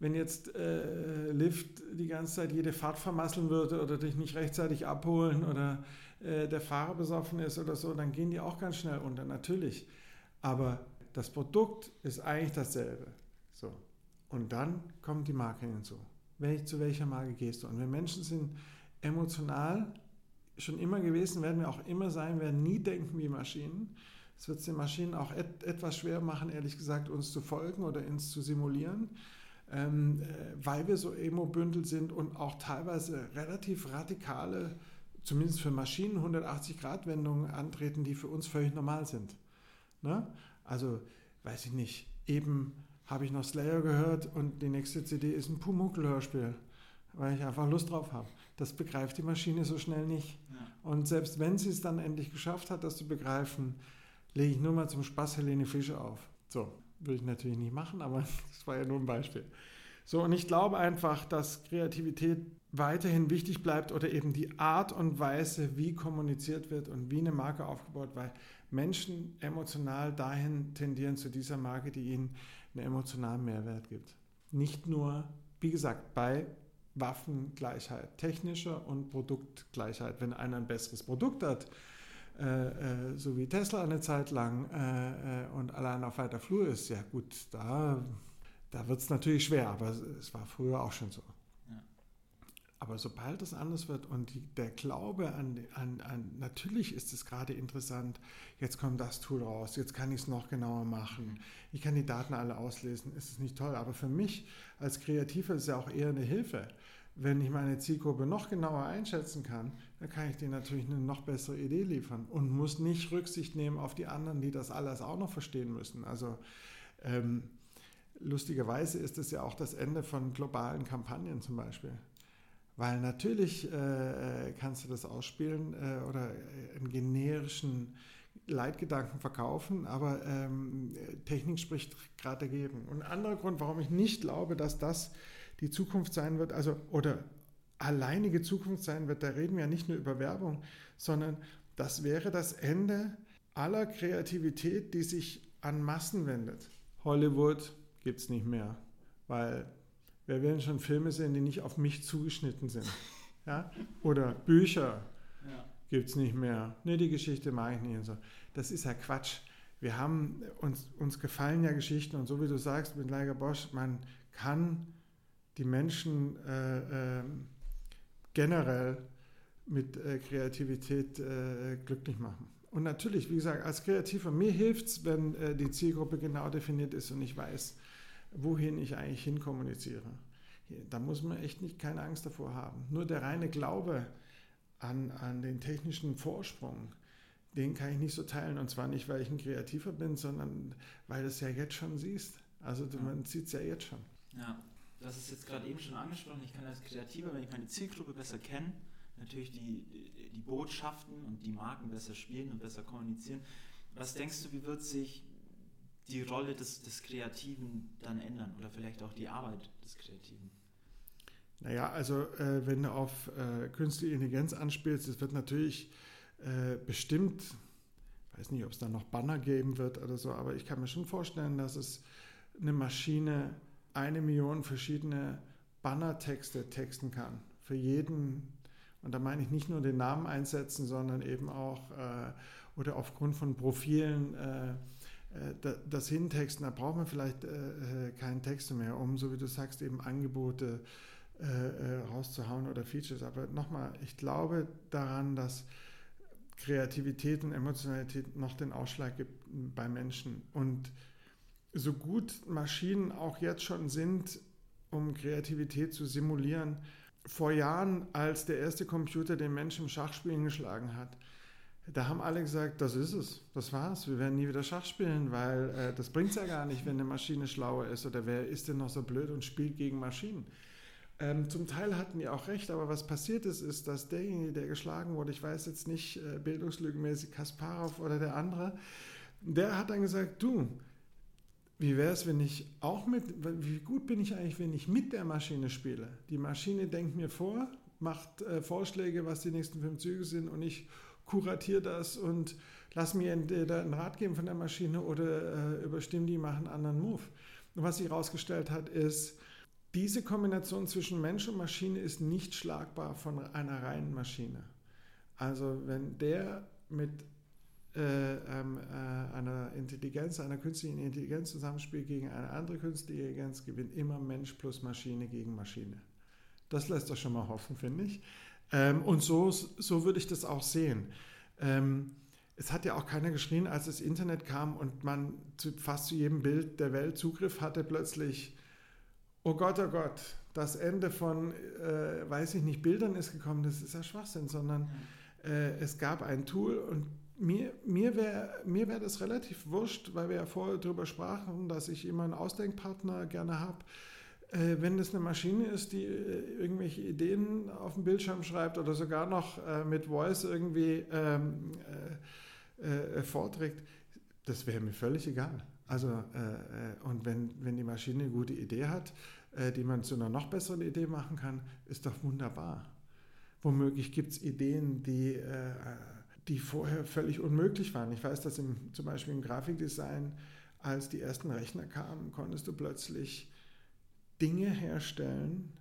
wenn jetzt äh, Lyft die ganze Zeit jede Fahrt vermasseln würde oder dich nicht rechtzeitig abholen oder äh, der Fahrer besoffen ist oder so, dann gehen die auch ganz schnell unter, natürlich. Aber das Produkt ist eigentlich dasselbe. So. Und dann kommt die Marke hinzu. Welch, zu welcher Marke gehst du? Und wenn Menschen sind emotional schon immer gewesen, werden wir auch immer sein, werden nie denken wie Maschinen. Es wird es den Maschinen auch et etwas schwer machen, ehrlich gesagt, uns zu folgen oder uns zu simulieren, ähm, äh, weil wir so emo-bündel sind und auch teilweise relativ radikale, zumindest für Maschinen, 180-Grad-Wendungen antreten, die für uns völlig normal sind. Ne? Also, weiß ich nicht, eben habe ich noch Slayer gehört und die nächste CD ist ein Pumuckl-Hörspiel, weil ich einfach Lust drauf habe. Das begreift die Maschine so schnell nicht. Ja. Und selbst wenn sie es dann endlich geschafft hat, das zu begreifen, lege ich nur mal zum Spaß Helene Fischer auf. So, würde ich natürlich nicht machen, aber das war ja nur ein Beispiel. So, und ich glaube einfach, dass Kreativität weiterhin wichtig bleibt oder eben die Art und Weise, wie kommuniziert wird und wie eine Marke aufgebaut, weil Menschen emotional dahin tendieren zu dieser Marke, die ihnen einen emotionalen Mehrwert gibt. Nicht nur, wie gesagt, bei Waffengleichheit, technische und Produktgleichheit. Wenn einer ein besseres Produkt hat, äh, äh, so wie Tesla eine Zeit lang äh, äh und allein auf weiter Flur ist, ja gut, da, da wird es natürlich schwer, aber es war früher auch schon so. Aber sobald es anders wird und die, der Glaube an, an, an, natürlich ist es gerade interessant, jetzt kommt das Tool raus, jetzt kann ich es noch genauer machen, ich kann die Daten alle auslesen, ist es nicht toll. Aber für mich als Kreativer ist es ja auch eher eine Hilfe. Wenn ich meine Zielgruppe noch genauer einschätzen kann, dann kann ich denen natürlich eine noch bessere Idee liefern und muss nicht Rücksicht nehmen auf die anderen, die das alles auch noch verstehen müssen. Also ähm, lustigerweise ist es ja auch das Ende von globalen Kampagnen zum Beispiel. Weil natürlich äh, äh, kannst du das ausspielen äh, oder einen generischen Leitgedanken verkaufen, aber ähm, Technik spricht gerade dagegen. Und ein anderer Grund, warum ich nicht glaube, dass das die Zukunft sein wird, also oder alleinige Zukunft sein wird, da reden wir ja nicht nur über Werbung, sondern das wäre das Ende aller Kreativität, die sich an Massen wendet. Hollywood gibt es nicht mehr, weil Wer will schon Filme sehen, die nicht auf mich zugeschnitten sind? Ja? Oder Bücher ja. gibt es nicht mehr. Nee, die Geschichte mache ich nicht. Und so. Das ist ja Quatsch. Wir haben, uns, uns gefallen ja Geschichten und so wie du sagst mit Leiger Bosch, man kann die Menschen äh, äh, generell mit äh, Kreativität äh, glücklich machen. Und natürlich, wie gesagt, als Kreativer, mir hilft es, wenn äh, die Zielgruppe genau definiert ist und ich weiß, wohin ich eigentlich hinkommuniziere. Da muss man echt nicht keine Angst davor haben. Nur der reine Glaube an, an den technischen Vorsprung, den kann ich nicht so teilen. Und zwar nicht, weil ich ein Kreativer bin, sondern weil du es ja jetzt schon siehst. Also du, man sieht es ja jetzt schon. Ja, das ist jetzt gerade eben schon angesprochen. Ich kann als Kreativer, wenn ich meine Zielgruppe besser kenne, natürlich die, die Botschaften und die Marken besser spielen und besser kommunizieren. Was denkst du, wie wird sich die Rolle des, des Kreativen dann ändern oder vielleicht auch die Arbeit des Kreativen? Naja, also äh, wenn du auf äh, künstliche Intelligenz anspielst, es wird natürlich äh, bestimmt, ich weiß nicht, ob es da noch Banner geben wird oder so, aber ich kann mir schon vorstellen, dass es eine Maschine eine Million verschiedene Bannertexte texten kann. Für jeden, und da meine ich nicht nur den Namen einsetzen, sondern eben auch äh, oder aufgrund von Profilen äh, äh, das Hintexten, da braucht man vielleicht äh, äh, keinen Text mehr, um, so wie du sagst, eben Angebote äh, rauszuhauen oder Features. Aber nochmal, ich glaube daran, dass Kreativität und Emotionalität noch den Ausschlag gibt bei Menschen. Und so gut Maschinen auch jetzt schon sind, um Kreativität zu simulieren, vor Jahren, als der erste Computer den Menschen im Schachspielen geschlagen hat, da haben alle gesagt, das ist es, das war's, wir werden nie wieder Schach spielen, weil äh, das bringt es ja gar nicht, wenn eine Maschine schlauer ist oder wer ist denn noch so blöd und spielt gegen Maschinen. Ähm, zum Teil hatten die auch recht, aber was passiert ist, ist, dass derjenige, der geschlagen wurde, ich weiß jetzt nicht äh, bildungslückenmäßig Kasparov oder der andere, der hat dann gesagt, du, wie wäre es, wenn ich auch mit, wie gut bin ich eigentlich, wenn ich mit der Maschine spiele? Die Maschine denkt mir vor, macht äh, Vorschläge, was die nächsten fünf Züge sind und ich kuratiere das und lass mir entweder einen Rat geben von der Maschine oder äh, überstimme die, machen einen anderen Move. Und was sich herausgestellt hat, ist, diese Kombination zwischen Mensch und Maschine ist nicht schlagbar von einer reinen Maschine. Also wenn der mit äh, ähm, äh, einer Intelligenz, einer künstlichen Intelligenz zusammenspielt gegen eine andere künstliche Intelligenz, gewinnt immer Mensch plus Maschine gegen Maschine. Das lässt doch schon mal hoffen, finde ich. Ähm, und so, so würde ich das auch sehen. Ähm, es hat ja auch keiner geschrien, als das Internet kam und man zu, fast zu jedem Bild der Welt Zugriff hatte, plötzlich, oh Gott, oh Gott, das Ende von, äh, weiß ich nicht, Bildern ist gekommen, das ist ja Schwachsinn, sondern äh, es gab ein Tool und mir, mir wäre mir wär das relativ wurscht, weil wir ja vorher darüber sprachen, dass ich immer einen Ausdenkpartner gerne habe. Äh, wenn das eine Maschine ist, die äh, irgendwelche Ideen auf dem Bildschirm schreibt oder sogar noch äh, mit Voice irgendwie ähm, äh, äh, vorträgt, das wäre mir völlig egal. Also, äh, und wenn, wenn die Maschine eine gute Idee hat, die man zu einer noch besseren Idee machen kann, ist doch wunderbar. Womöglich gibt es Ideen, die die vorher völlig unmöglich waren. Ich weiß, dass im, zum Beispiel im Grafikdesign, als die ersten Rechner kamen, konntest du plötzlich Dinge herstellen,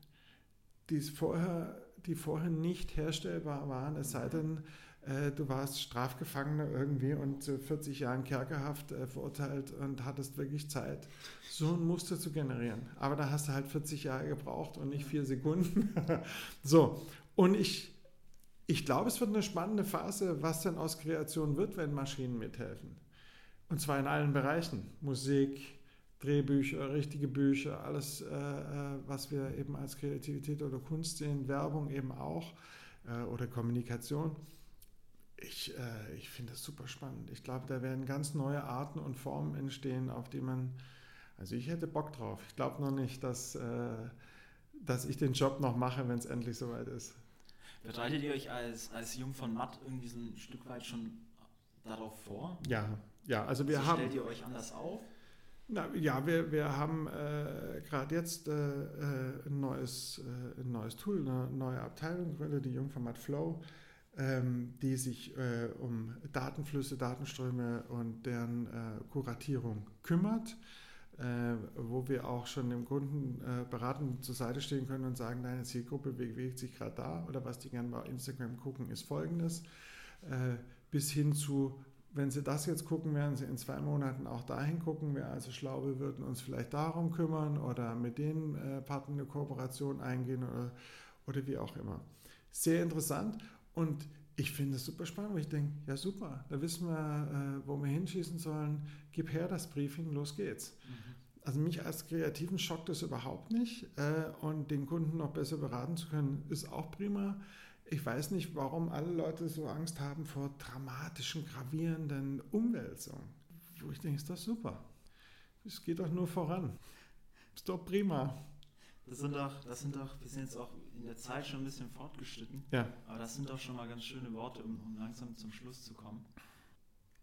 die vorher, die vorher nicht herstellbar waren, es sei denn, äh, du warst Strafgefangener irgendwie und zu 40 Jahren Kerkerhaft äh, verurteilt und hattest wirklich Zeit, so ein Muster zu generieren. Aber da hast du halt 40 Jahre gebraucht und nicht vier Sekunden. so, und ich ich glaube, es wird eine spannende Phase, was denn aus Kreation wird, wenn Maschinen mithelfen. Und zwar in allen Bereichen. Musik, Drehbücher, richtige Bücher, alles, äh, äh, was wir eben als Kreativität oder Kunst sehen, Werbung eben auch äh, oder Kommunikation. Ich, äh, ich finde das super spannend. Ich glaube, da werden ganz neue Arten und Formen entstehen, auf die man, also ich hätte Bock drauf. Ich glaube noch nicht, dass, äh, dass ich den Job noch mache, wenn es endlich soweit ist. Bereitet ihr euch als, als Jung von Matt irgendwie so ein Stück weit schon darauf vor? Ja, ja, also wir also haben. Stellt ihr euch anders auf? Na, ja, wir, wir haben äh, gerade jetzt äh, äh ein, neues, äh, ein neues Tool, eine neue Abteilung gegründet, die Jungformat Flow, ähm, die sich äh, um Datenflüsse, Datenströme und deren äh, Kuratierung kümmert wo wir auch schon dem Kunden äh, beratend zur Seite stehen können und sagen, deine Zielgruppe bewegt sich gerade da oder was die gerne bei Instagram gucken, ist folgendes. Äh, bis hin zu, wenn sie das jetzt gucken, werden sie in zwei Monaten auch dahin gucken. Wir also schlau, wir würden uns vielleicht darum kümmern oder mit den äh, Partnern eine Kooperation eingehen oder, oder wie auch immer. Sehr interessant und ich finde es super spannend, weil ich denke, ja super, da wissen wir, äh, wo wir hinschießen sollen. Gib her das Briefing, los geht's. Mhm. Also mich als Kreativen schockt das überhaupt nicht äh, und den Kunden noch besser beraten zu können, ist auch prima. Ich weiß nicht, warum alle Leute so Angst haben vor dramatischen, gravierenden Umwälzungen. Wo ich denke, ist das super. Es geht doch nur voran. Ist doch prima. Das sind doch, das sind doch, wir sind jetzt auch in der Zeit schon ein bisschen fortgeschritten. Ja. Aber das sind doch schon mal ganz schöne Worte, um, um langsam zum Schluss zu kommen.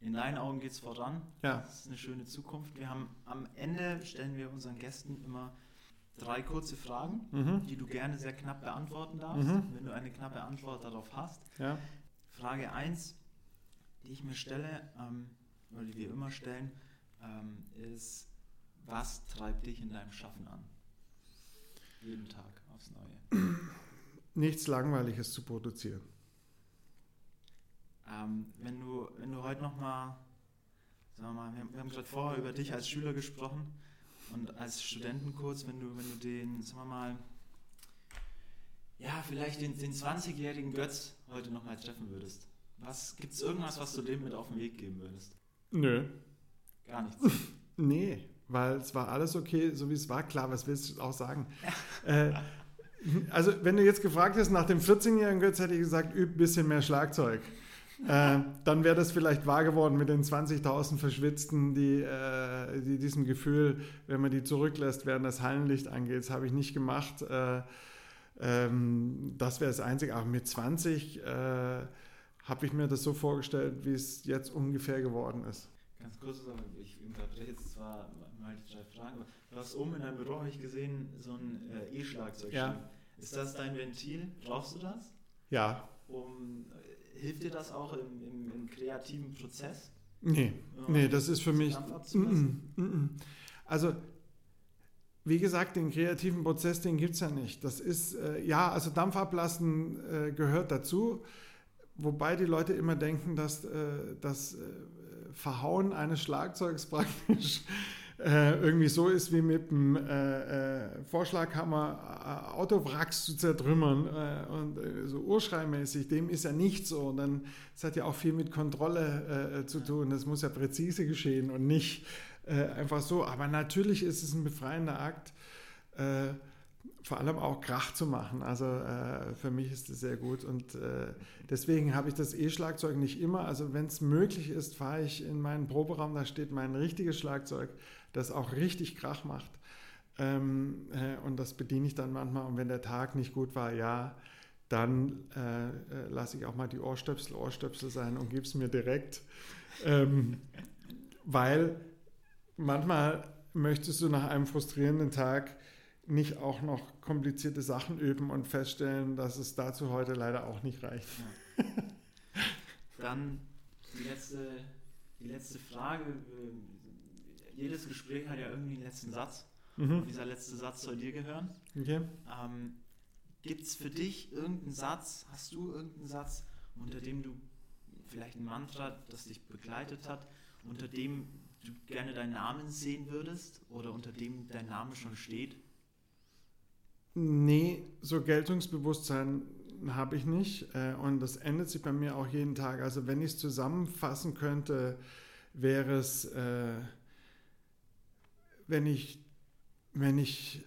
In deinen Augen geht es voran. Ja. Das ist eine schöne Zukunft. Wir haben am Ende stellen wir unseren Gästen immer drei kurze Fragen, mhm. die du gerne sehr knapp beantworten darfst, mhm. wenn du eine knappe Antwort darauf hast. Ja. Frage 1, die ich mir stelle, ähm, oder die wir immer stellen, ähm, ist, was treibt dich in deinem Schaffen an? Jeden Tag aufs Neue. Nichts Langweiliges zu produzieren. Ähm, wenn, du, wenn du heute nochmal, sagen wir mal, wir haben, gerade vorher über dich als Schüler gesprochen und als Studenten kurz, wenn du, wenn du den, sagen wir mal, ja, vielleicht den, den 20-jährigen Götz heute nochmal treffen würdest. Was gibt es irgendwas, was du dem mit auf den Weg geben würdest? Nö. Gar nichts. nee, weil es war alles okay, so wie es war. Klar, was willst du auch sagen? äh, also, wenn du jetzt gefragt hast nach dem 14-jährigen Götz, hätte ich gesagt, üb ein bisschen mehr Schlagzeug. Äh, dann wäre das vielleicht wahr geworden mit den 20.000 Verschwitzten, die, äh, die diesem Gefühl, wenn man die zurücklässt, während das Hallenlicht angeht. Das habe ich nicht gemacht. Äh, ähm, das wäre das Einzige. Aber mit 20 äh, habe ich mir das so vorgestellt, wie es jetzt ungefähr geworden ist. Ganz kurz, ich unterbreche jetzt zwar mal drei Fragen, du hast oben in deinem Büro, habe ich gesehen, so ein äh, E-Schlagzeug. Ja. Ist das dein Ventil? Brauchst du das? Ja. Um hilft dir das auch im, im, im kreativen Prozess? Nee, nee, das ist für mich. Mm, mm, mm, also, wie gesagt, den kreativen Prozess, den gibt es ja nicht. Das ist, äh, ja, also Dampf ablassen äh, gehört dazu. wobei die Leute immer denken, dass äh, das äh, Verhauen eines Schlagzeugs praktisch äh, irgendwie so ist wie mit dem äh, äh, Vorschlaghammer äh, Autowracks zu zertrümmern und so urschreimäßig, dem ist ja nicht so. Und dann, es hat ja auch viel mit Kontrolle zu tun. Das muss ja präzise geschehen und nicht einfach so. Aber natürlich ist es ein befreiender Akt vor allem auch Krach zu machen. Also äh, für mich ist das sehr gut und äh, deswegen habe ich das E-Schlagzeug nicht immer. Also wenn es möglich ist, fahre ich in meinen Proberaum, da steht mein richtiges Schlagzeug, das auch richtig Krach macht. Ähm, äh, und das bediene ich dann manchmal. Und wenn der Tag nicht gut war, ja, dann äh, äh, lasse ich auch mal die Ohrstöpsel Ohrstöpsel sein und gebe es mir direkt. Ähm, weil manchmal möchtest du nach einem frustrierenden Tag nicht auch noch komplizierte Sachen üben und feststellen, dass es dazu heute leider auch nicht reicht. Ja. Dann die letzte, die letzte Frage. Jedes Gespräch hat ja irgendwie einen letzten Satz. Mhm. dieser letzte Satz soll dir gehören. Okay. Ähm, Gibt es für dich irgendeinen Satz, hast du irgendeinen Satz, unter dem du vielleicht ein Mantra, das dich begleitet hat, unter dem du gerne deinen Namen sehen würdest oder unter dem dein Name schon steht? Nee, so Geltungsbewusstsein habe ich nicht. Äh, und das ändert sich bei mir auch jeden Tag. Also wenn ich es zusammenfassen könnte, wäre es, äh, wenn, ich, wenn ich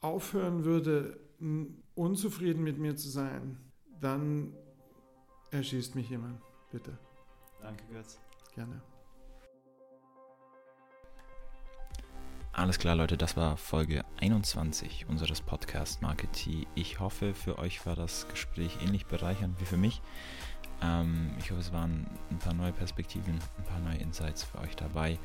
aufhören würde, unzufrieden mit mir zu sein, dann erschießt mich jemand. Bitte. Danke, Götz. Gerne. Alles klar, Leute, das war Folge 21 unseres Podcast Marketing. Ich hoffe, für euch war das Gespräch ähnlich bereichernd wie für mich. Ähm, ich hoffe, es waren ein paar neue Perspektiven, ein paar neue Insights für euch dabei.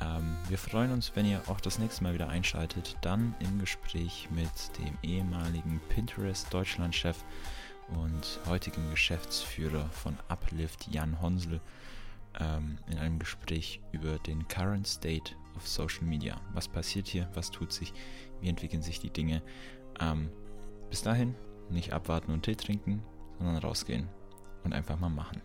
Ähm, wir freuen uns, wenn ihr auch das nächste Mal wieder einschaltet, dann im Gespräch mit dem ehemaligen Pinterest Deutschland-Chef und heutigen Geschäftsführer von Uplift, Jan Honsel, ähm, in einem Gespräch über den Current State auf Social Media. Was passiert hier? Was tut sich? Wie entwickeln sich die Dinge? Ähm, bis dahin nicht abwarten und Tee trinken, sondern rausgehen und einfach mal machen.